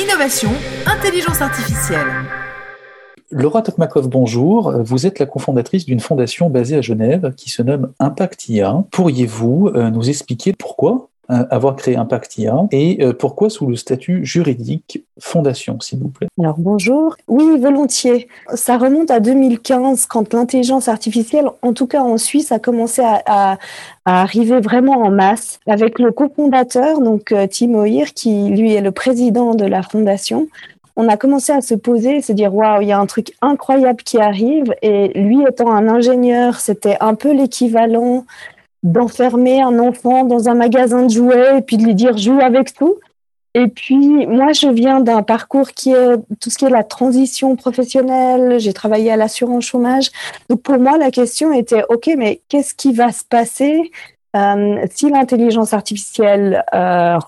innovation, intelligence artificielle. Laura Tokmakov, bonjour. Vous êtes la cofondatrice d'une fondation basée à Genève qui se nomme Impact IA. Pourriez-vous euh, nous expliquer pourquoi? Avoir créé Impact IA et euh, pourquoi sous le statut juridique fondation, s'il vous plaît? Alors bonjour. Oui, volontiers. Ça remonte à 2015 quand l'intelligence artificielle, en tout cas en Suisse, a commencé à, arriver vraiment en masse avec le cofondateur, donc Timo Hir, qui lui est le président de la fondation on a commencé à se poser se dire waouh, il y a un truc incroyable qui arrive. Et lui étant un ingénieur, c'était un peu l'équivalent d'enfermer un enfant dans un magasin de jouets et puis de lui dire joue avec tout. Et puis, moi, je viens d'un parcours qui est tout ce qui est la transition professionnelle. J'ai travaillé à l'assurance chômage. Donc, pour moi, la question était, OK, mais qu'est-ce qui va se passer euh, si l'intelligence artificielle euh,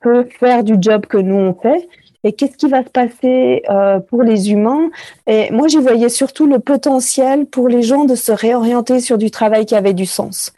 peut faire du job que nous, on fait? Et qu'est-ce qui va se passer euh, pour les humains? Et moi, j'y voyais surtout le potentiel pour les gens de se réorienter sur du travail qui avait du sens.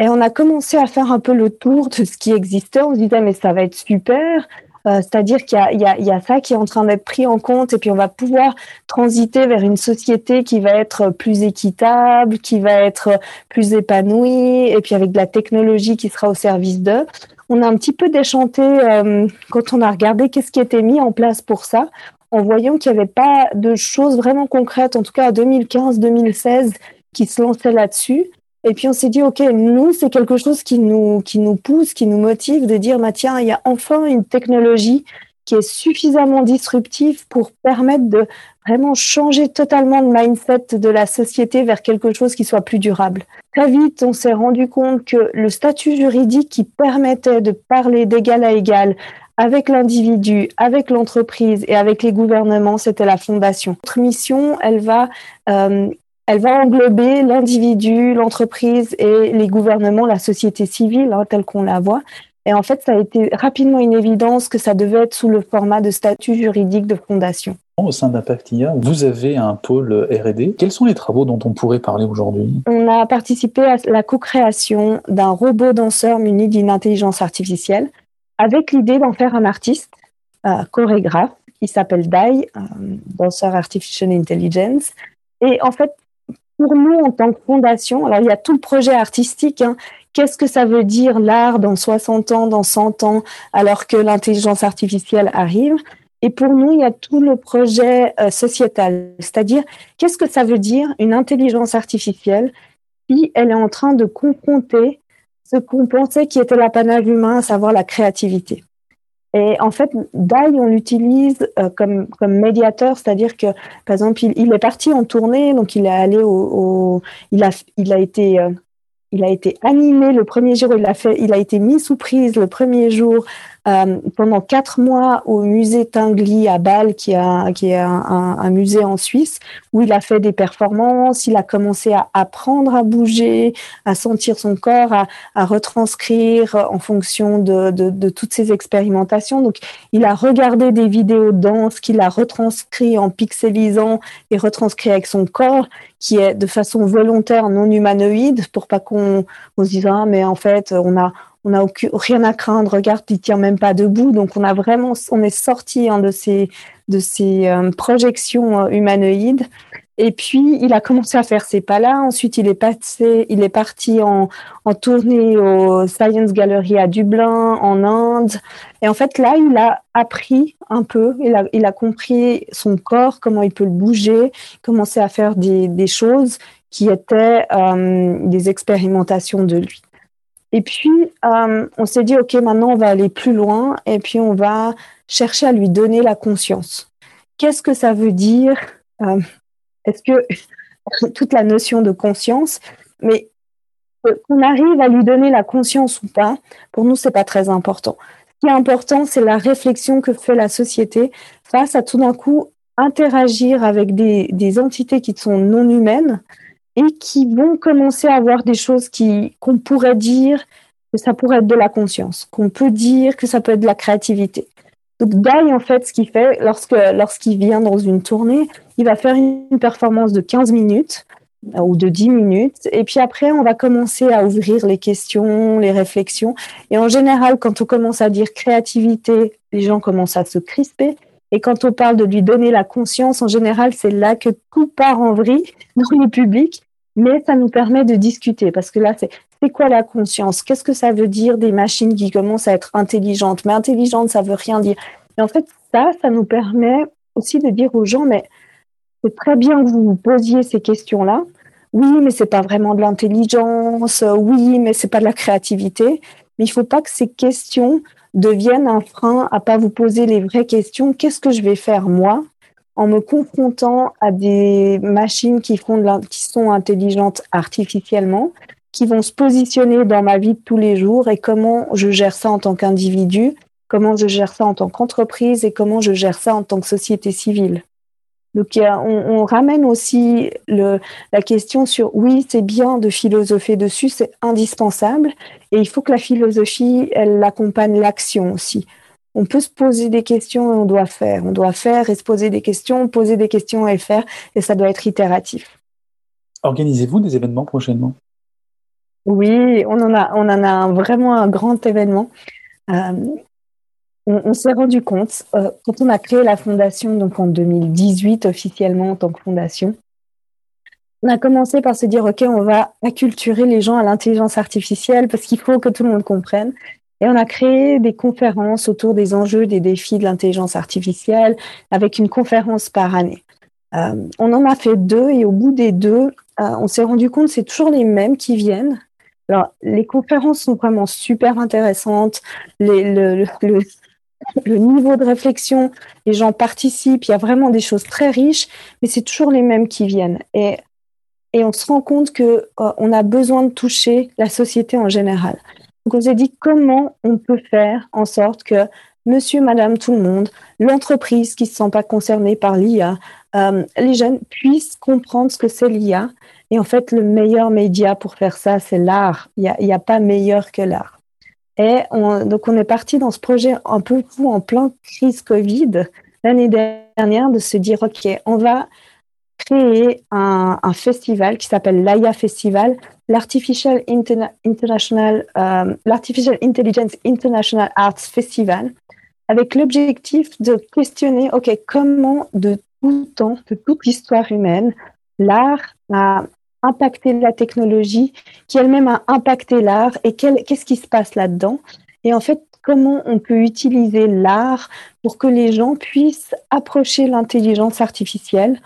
Et on a commencé à faire un peu le tour de ce qui existait. On se disait, mais ça va être super. Euh, c'est-à-dire qu'il y, a, ça qui est en train d'être pris en compte et puis on va pouvoir transiter vers une société qui va être plus équitable, qui va être plus épanouie et puis avec de la technologie qui sera au service d'eux on a un petit peu déchanté euh, quand on a regardé qu'est-ce qui était mis en place pour ça, en voyant qu'il n'y avait pas de choses vraiment concrètes, en tout cas à 2015-2016, qui se lançaient là-dessus. Et puis on s'est dit, OK, nous, c'est quelque chose qui nous, qui nous pousse, qui nous motive de dire, bah, tiens, il y a enfin une technologie qui est suffisamment disruptive pour permettre de vraiment changer totalement le mindset de la société vers quelque chose qui soit plus durable. Très vite, on s'est rendu compte que le statut juridique qui permettait de parler d'égal à égal avec l'individu, avec l'entreprise et avec les gouvernements, c'était la fondation. Notre mission, elle va, euh, elle va englober l'individu, l'entreprise et les gouvernements, la société civile, hein, telle qu'on la voit. Et en fait, ça a été rapidement une évidence que ça devait être sous le format de statut juridique de fondation. Au sein d'Impactia, vous avez un pôle R&D. Quels sont les travaux dont on pourrait parler aujourd'hui? On a participé à la co-création d'un robot danseur muni d'une intelligence artificielle avec l'idée d'en faire un artiste, euh, chorégraphe, qui s'appelle Dai, danseur artificial intelligence. Et en fait, pour nous, en tant que fondation, alors il y a tout le projet artistique hein, Qu'est-ce que ça veut dire l'art dans 60 ans, dans 100 ans, alors que l'intelligence artificielle arrive? Et pour nous, il y a tout le projet euh, sociétal, c'est-à-dire qu'est-ce que ça veut dire une intelligence artificielle si elle est en train de confronter ce qu'on pensait qui était l'apanage humain, à savoir la créativité? Et en fait, DAI, on l'utilise euh, comme, comme médiateur, c'est-à-dire que, par exemple, il, est parti en tournée, donc il est allé au, il a, il a été euh, il a été animé le premier jour, il a, fait, il a été mis sous prise le premier jour euh, pendant quatre mois au musée Tinguely à Bâle, qui, a, qui est un, musée en Suisse, où il a fait des performances, il a commencé à apprendre à bouger, à sentir son corps, à, retranscrire en fonction de, de, toutes ces expérimentations. Donc, il a regardé des vidéos de danse qu'il a retranscrit en pixelisant et retranscrit avec son corps, qui est de façon volontaire non humanoïde, pour pas qu'on se dise ah mais en fait on a on n'a rien à craindre. Regarde, il tient même pas debout. Donc, on a vraiment, on est sorti hein, de ces, de ces euh, projections euh, humanoïdes. Et puis, il a commencé à faire ces pas-là. Ensuite, il est passé, il est parti en, en tournée au Science Gallery à Dublin, en Inde. Et en fait, là, il a appris un peu. Il a, il a compris son corps, comment il peut le bouger, commencer à faire des, des choses qui étaient euh, des expérimentations de lui. Et puis, euh, on s'est dit, OK, maintenant, on va aller plus loin et puis on va chercher à lui donner la conscience. Qu'est-ce que ça veut dire euh, Est-ce que toute la notion de conscience, mais qu'on arrive à lui donner la conscience ou pas, pour nous, c'est pas très important. Ce qui est important, c'est la réflexion que fait la société face à tout d'un coup interagir avec des, des entités qui sont non humaines, et qui vont commencer à avoir des choses qui qu'on pourrait dire que ça pourrait être de la conscience, qu'on peut dire que ça peut être de la créativité. Donc Guy, en fait, ce qu'il fait lorsque lorsqu'il vient dans une tournée, il va faire une performance de 15 minutes ou de 10 minutes. Et puis après, on va commencer à ouvrir les questions, les réflexions. Et en général, quand on commence à dire créativité, les gens commencent à se crisper. Et quand on parle de lui donner la conscience, en général, c'est là que tout part en vrille dans le public. Mais ça nous permet de discuter parce que là, c'est c'est quoi la conscience? Qu'est-ce que ça veut dire des machines qui commencent à être intelligentes? Mais intelligente, ça veut rien dire. Et en fait, ça, ça nous permet aussi de dire aux gens, mais c'est très bien que vous vous posiez ces questions-là. Oui, mais c'est pas vraiment de l'intelligence. Oui, mais c'est pas de la créativité. Mais il faut pas que ces questions deviennent un frein à pas vous poser les vraies questions. Qu'est-ce que je vais faire moi? En me confrontant à des machines qui, font qui sont intelligentes artificiellement, qui vont se positionner dans ma vie de tous les jours et comment je gère ça en tant qu'individu, comment je gère ça en tant qu'entreprise et comment je gère ça en tant que société civile. Donc on, ramène aussi le, la question sur oui, c'est bien de philosopher dessus, c'est indispensable, et il faut que la philosophie, elle accompagne l'action aussi. On peut se poser des questions et on doit faire. On doit faire et se poser des questions, poser des questions et faire, et ça doit être itératif. Organisez-vous des événements prochainement? Oui, on en a, on en a vraiment un grand événement. Euh, on, s'est rendu compte, euh, quand on a créé la fondation, donc en 2018 officiellement en tant que fondation, on a commencé par se dire, OK, on va acculturer les gens à l'intelligence artificielle parce qu'il faut que tout le monde comprenne. Et on a créé des conférences autour des enjeux, des défis de l'intelligence artificielle, avec une conférence par année. Euh, on en a fait deux et au bout des deux, euh, on s'est rendu compte que c'est toujours les mêmes qui viennent. Alors, les conférences sont vraiment super intéressantes. Les, le, le, le niveau de réflexion, les gens participent, il y a vraiment des choses très riches, mais c'est toujours les mêmes qui viennent. Et, et on se rend compte que euh, on a besoin de toucher la société en général. Donc on s'est dit comment on peut faire en sorte que monsieur, madame, tout le monde, l'entreprise qui ne se sent pas concernée par l'IA, euh, les jeunes puissent comprendre ce que c'est l'IA. Et en fait, le meilleur média pour faire ça, c'est l'art. Il n'y a, a pas meilleur que l'art. Et on, donc, on est parti dans ce projet un peu en plein crise Covid. L'année dernière de se dire, OK, on va créer un, un festival qui s'appelle l'AIA Festival, l'Artificial International, euh, l'Artificial Intelligence International Arts Festival, avec l'objectif de questionner, OK, comment de tout temps, de toute l'histoire humaine, l'art a impacté la technologie, qui elle-même a impacté l'art et qu'est-ce qui se passe là-dedans? Et en fait, comment on peut utiliser l'art pour que les gens puissent approcher l'intelligence artificielle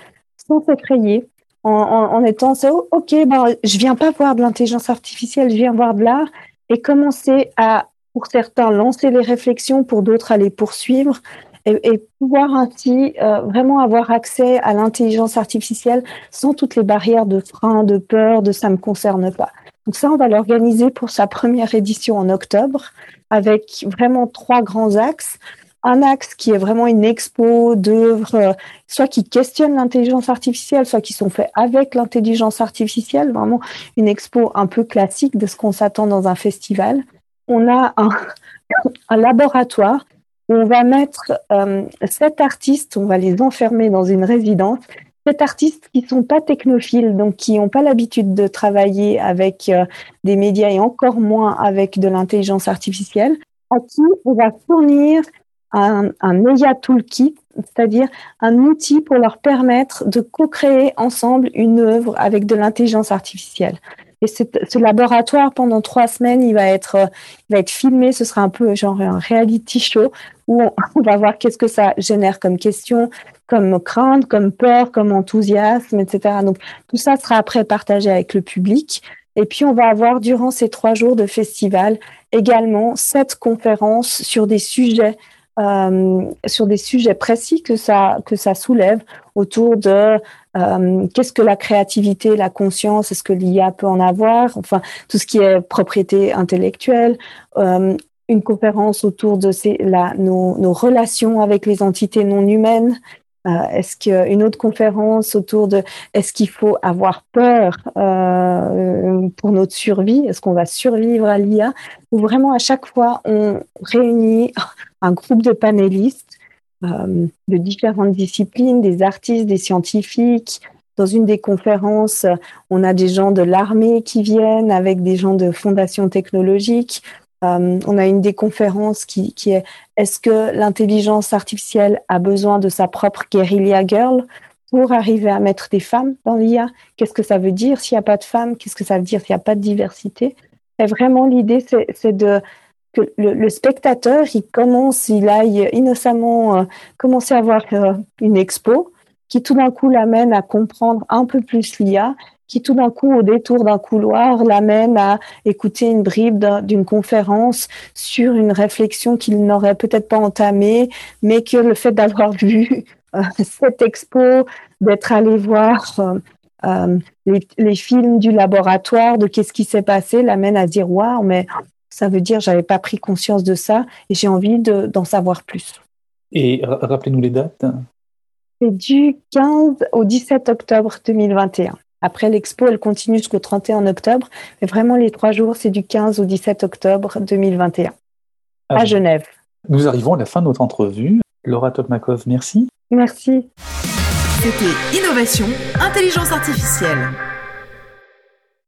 sans s'effrayer, en, en, étant ok, ben, je viens pas voir de l'intelligence artificielle, je viens voir de l'art et commencer à, pour certains, lancer les réflexions, pour d'autres, à les poursuivre et, pouvoir ainsi euh, vraiment avoir accès à l'intelligence artificielle sans toutes les barrières de frein, de peur, de ça me concerne pas. Donc ça, on va l'organiser pour sa première édition en octobre avec vraiment trois grands axes. Un axe qui est vraiment une expo d'œuvres, euh, soit qui questionnent l'intelligence artificielle, soit qui sont faits avec l'intelligence artificielle, vraiment une expo un peu classique de ce qu'on s'attend dans un festival. On a un, un laboratoire on va mettre euh, sept artistes, on va les enfermer dans une résidence. Sept artistes qui sont pas technophiles, donc qui n'ont pas l'habitude de travailler avec euh, des médias et encore moins avec de l'intelligence artificielle, à qui on va fournir un, un EIA Toolkit, c'est-à-dire un outil pour leur permettre de co-créer ensemble une œuvre avec de l'intelligence artificielle. Et ce laboratoire, pendant trois semaines, il va être, euh, va être filmé. Ce sera un peu genre un reality show où on, va voir qu'est-ce que ça génère comme question, comme crainte, comme peur, comme enthousiasme, etc. Donc tout ça sera après partagé avec le public. Et puis on va avoir durant ces trois jours de festival également sept conférences sur des sujets euh, sur des sujets précis que ça que ça soulève autour de euh, qu'est-ce que la créativité, la conscience, est-ce que l'IA peut en avoir, enfin tout ce qui est propriété intellectuelle, euh, une conférence autour de ces, nos, relations avec les entités non humaines. Euh, est-ce qu'une autre conférence autour de est-ce qu'il faut avoir peur euh, pour notre survie? Est-ce qu'on va survivre à l'IA Ou vraiment à chaque fois on réunit un groupe de panélistes euh, de différentes disciplines, des artistes, des scientifiques, dans une des conférences, on a des gens de l'armée qui viennent avec des gens de fondations technologiques. Euh, on a une des conférences qui, est est-ce que l'intelligence artificielle a besoin de sa propre guérilla girl pour arriver à mettre des femmes dans l'IA Qu'est-ce que ça veut dire s'il n'y a pas de femmes? Qu'est-ce que ça veut dire s'il n'y a pas de diversité? Et vraiment, l'idée, c'est de que le, spectateur, il commence, il aille innocemment euh, commencer à voir euh, une expo qui tout d'un coup l'amène à comprendre un peu plus l'IA, qui tout d'un coup, au détour d'un couloir, l'amène à écouter une bribe d'une conférence sur une réflexion qu'il n'aurait peut-être pas entamée, mais que le fait d'avoir vu euh, cette expo, d'être allé voir les, les, films du laboratoire, de qu'est-ce qui s'est passé, l'amène à dire waouh, mais ça veut dire j'avais pas pris conscience de ça et j'ai envie d'en savoir plus. Et rappelez-nous les dates. C'est du 15 au 17 octobre 2021. Après l'expo, elle continue jusqu'au 31 octobre, mais vraiment les trois jours, c'est du 15 au 17 octobre 2021 à, Genève. Nous arrivons à la fin de notre entrevue. Laura Topmakov, merci. Merci. C'était Innovation, Intelligence Artificielle.